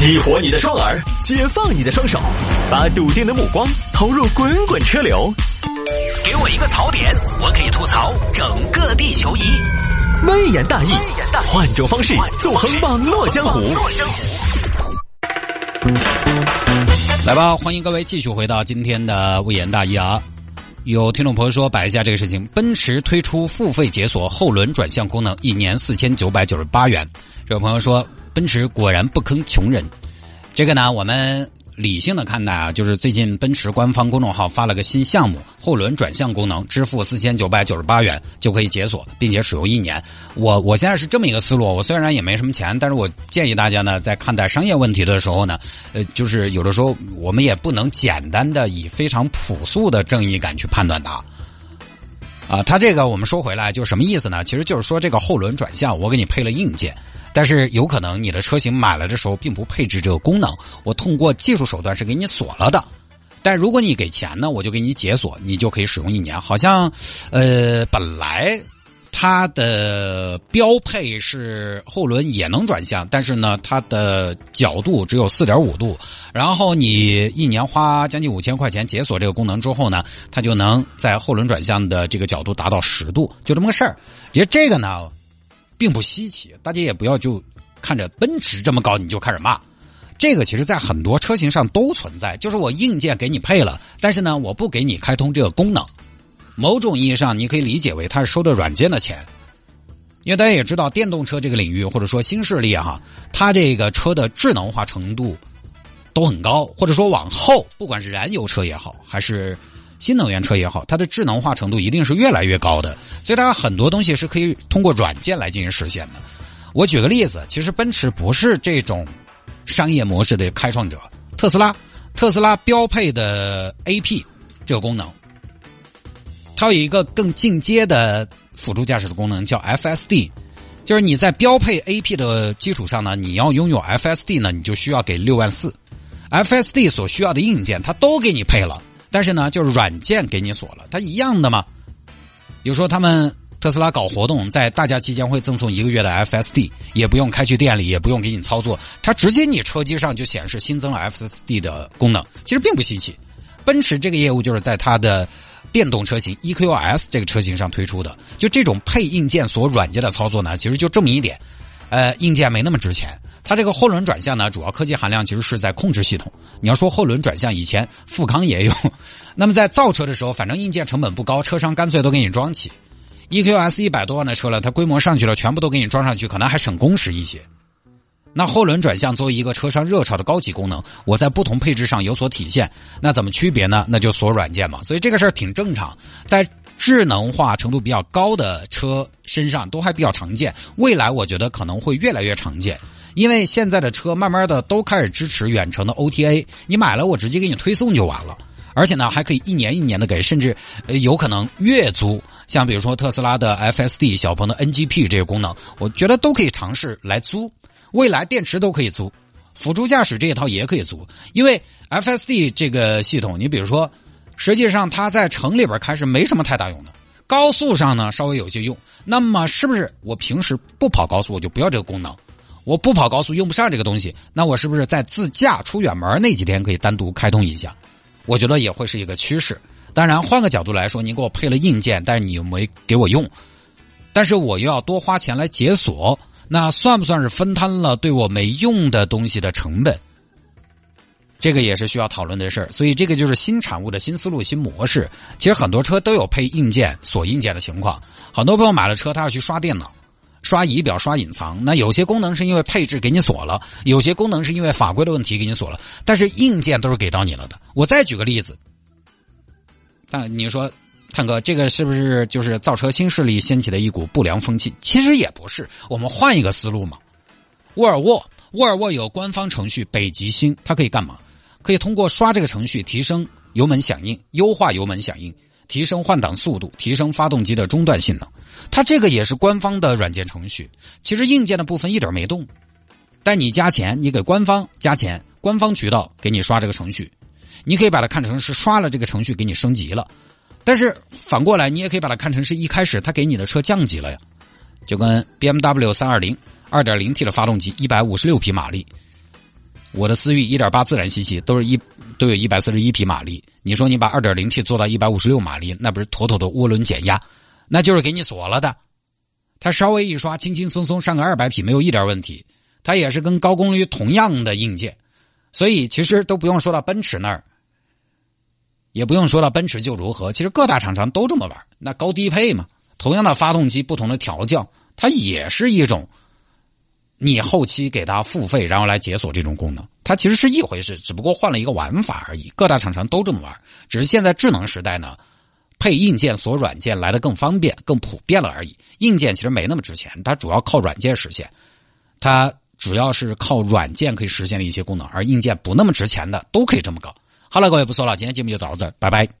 激活你的双耳，解放你的双手，把笃定的目光投入滚滚车流。给我一个槽点，我可以吐槽整个地球仪。微言大义，换种方式纵横网络江湖。来吧，欢迎各位继续回到今天的微言大义啊！有听众朋友说摆一下这个事情，奔驰推出付费解锁后轮转向功能，一年四千九百九十八元。这位朋友说。奔驰果然不坑穷人，这个呢，我们理性的看待啊，就是最近奔驰官方公众号发了个新项目，后轮转向功能，支付四千九百九十八元就可以解锁，并且使用一年。我我现在是这么一个思路，我虽然也没什么钱，但是我建议大家呢，在看待商业问题的时候呢，呃，就是有的时候我们也不能简单的以非常朴素的正义感去判断它。啊，它这个我们说回来，就什么意思呢？其实就是说这个后轮转向，我给你配了硬件。但是有可能你的车型买了的时候并不配置这个功能，我通过技术手段是给你锁了的。但如果你给钱呢，我就给你解锁，你就可以使用一年。好像，呃，本来它的标配是后轮也能转向，但是呢，它的角度只有四点五度。然后你一年花将近五千块钱解锁这个功能之后呢，它就能在后轮转向的这个角度达到十度，就这么个事儿。其实这个呢。并不稀奇，大家也不要就看着奔驰这么高你就开始骂，这个其实在很多车型上都存在，就是我硬件给你配了，但是呢我不给你开通这个功能，某种意义上你可以理解为它是收的软件的钱，因为大家也知道电动车这个领域或者说新势力哈，它这个车的智能化程度都很高，或者说往后不管是燃油车也好还是。新能源车也好，它的智能化程度一定是越来越高的，所以它很多东西是可以通过软件来进行实现的。我举个例子，其实奔驰不是这种商业模式的开创者，特斯拉，特斯拉标配的 A P 这个功能，它有一个更进阶的辅助驾驶的功能，叫 F S D，就是你在标配 A P 的基础上呢，你要拥有 F S D 呢，你就需要给六万四，F S D 所需要的硬件它都给你配了。但是呢，就是软件给你锁了，它一样的嘛。比如说，他们特斯拉搞活动，在大家期间会赠送一个月的 FSD，也不用开去店里，也不用给你操作，它直接你车机上就显示新增了 FSD 的功能，其实并不稀奇。奔驰这个业务就是在它的电动车型 EQS 这个车型上推出的，就这种配硬件锁软件的操作呢，其实就这么一点，呃，硬件没那么值钱。它这个后轮转向呢，主要科技含量其实是在控制系统。你要说后轮转向，以前富康也有。那么在造车的时候，反正硬件成本不高，车商干脆都给你装起。EQS 一百多万的车了，它规模上去了，全部都给你装上去，可能还省工时一些。那后轮转向作为一个车商热潮的高级功能，我在不同配置上有所体现，那怎么区别呢？那就锁软件嘛。所以这个事儿挺正常，在智能化程度比较高的车身上都还比较常见。未来我觉得可能会越来越常见。因为现在的车慢慢的都开始支持远程的 OTA，你买了我直接给你推送就完了，而且呢还可以一年一年的给，甚至有可能月租。像比如说特斯拉的 FSD、小鹏的 NGP 这些功能，我觉得都可以尝试来租。未来电池都可以租，辅助驾驶这一套也可以租。因为 FSD 这个系统，你比如说，实际上它在城里边开是没什么太大用的，高速上呢稍微有些用。那么是不是我平时不跑高速我就不要这个功能？我不跑高速用不上这个东西，那我是不是在自驾出远门那几天可以单独开通一下？我觉得也会是一个趋势。当然，换个角度来说，你给我配了硬件，但是你又没给我用，但是我又要多花钱来解锁，那算不算是分摊了对我没用的东西的成本？这个也是需要讨论的事儿。所以，这个就是新产物的新思路、新模式。其实很多车都有配硬件锁硬件的情况，很多朋友买了车，他要去刷电脑。刷仪表、刷隐藏，那有些功能是因为配置给你锁了，有些功能是因为法规的问题给你锁了，但是硬件都是给到你了的。我再举个例子，但你说，探哥，这个是不是就是造车新势力掀起的一股不良风气？其实也不是，我们换一个思路嘛。沃尔沃，沃尔沃有官方程序北极星，它可以干嘛？可以通过刷这个程序提升油门响应，优化油门响应。提升换挡速度，提升发动机的中断性能，它这个也是官方的软件程序。其实硬件的部分一点没动，但你加钱，你给官方加钱，官方渠道给你刷这个程序，你可以把它看成是刷了这个程序给你升级了。但是反过来，你也可以把它看成是一开始他给你的车降级了呀。就跟 BMW 三二零二点零 T 的发动机，一百五十六匹马力，我的思域一点八自然吸气都是一都有一百四十一匹马力，你说你把二点零 T 做到一百五十六马力，那不是妥妥的涡轮减压？那就是给你锁了的。它稍微一刷，轻轻松松上个二百匹没有一点问题。它也是跟高功率同样的硬件，所以其实都不用说到奔驰那儿，也不用说到奔驰就如何。其实各大厂商都这么玩，那高低配嘛，同样的发动机，不同的调教，它也是一种。你后期给它付费，然后来解锁这种功能，它其实是一回事，只不过换了一个玩法而已。各大厂商都这么玩，只是现在智能时代呢，配硬件锁软件来的更方便、更普遍了而已。硬件其实没那么值钱，它主要靠软件实现，它主要是靠软件可以实现的一些功能，而硬件不那么值钱的都可以这么搞。好了，各位不说了，今天节目就到这儿，拜拜。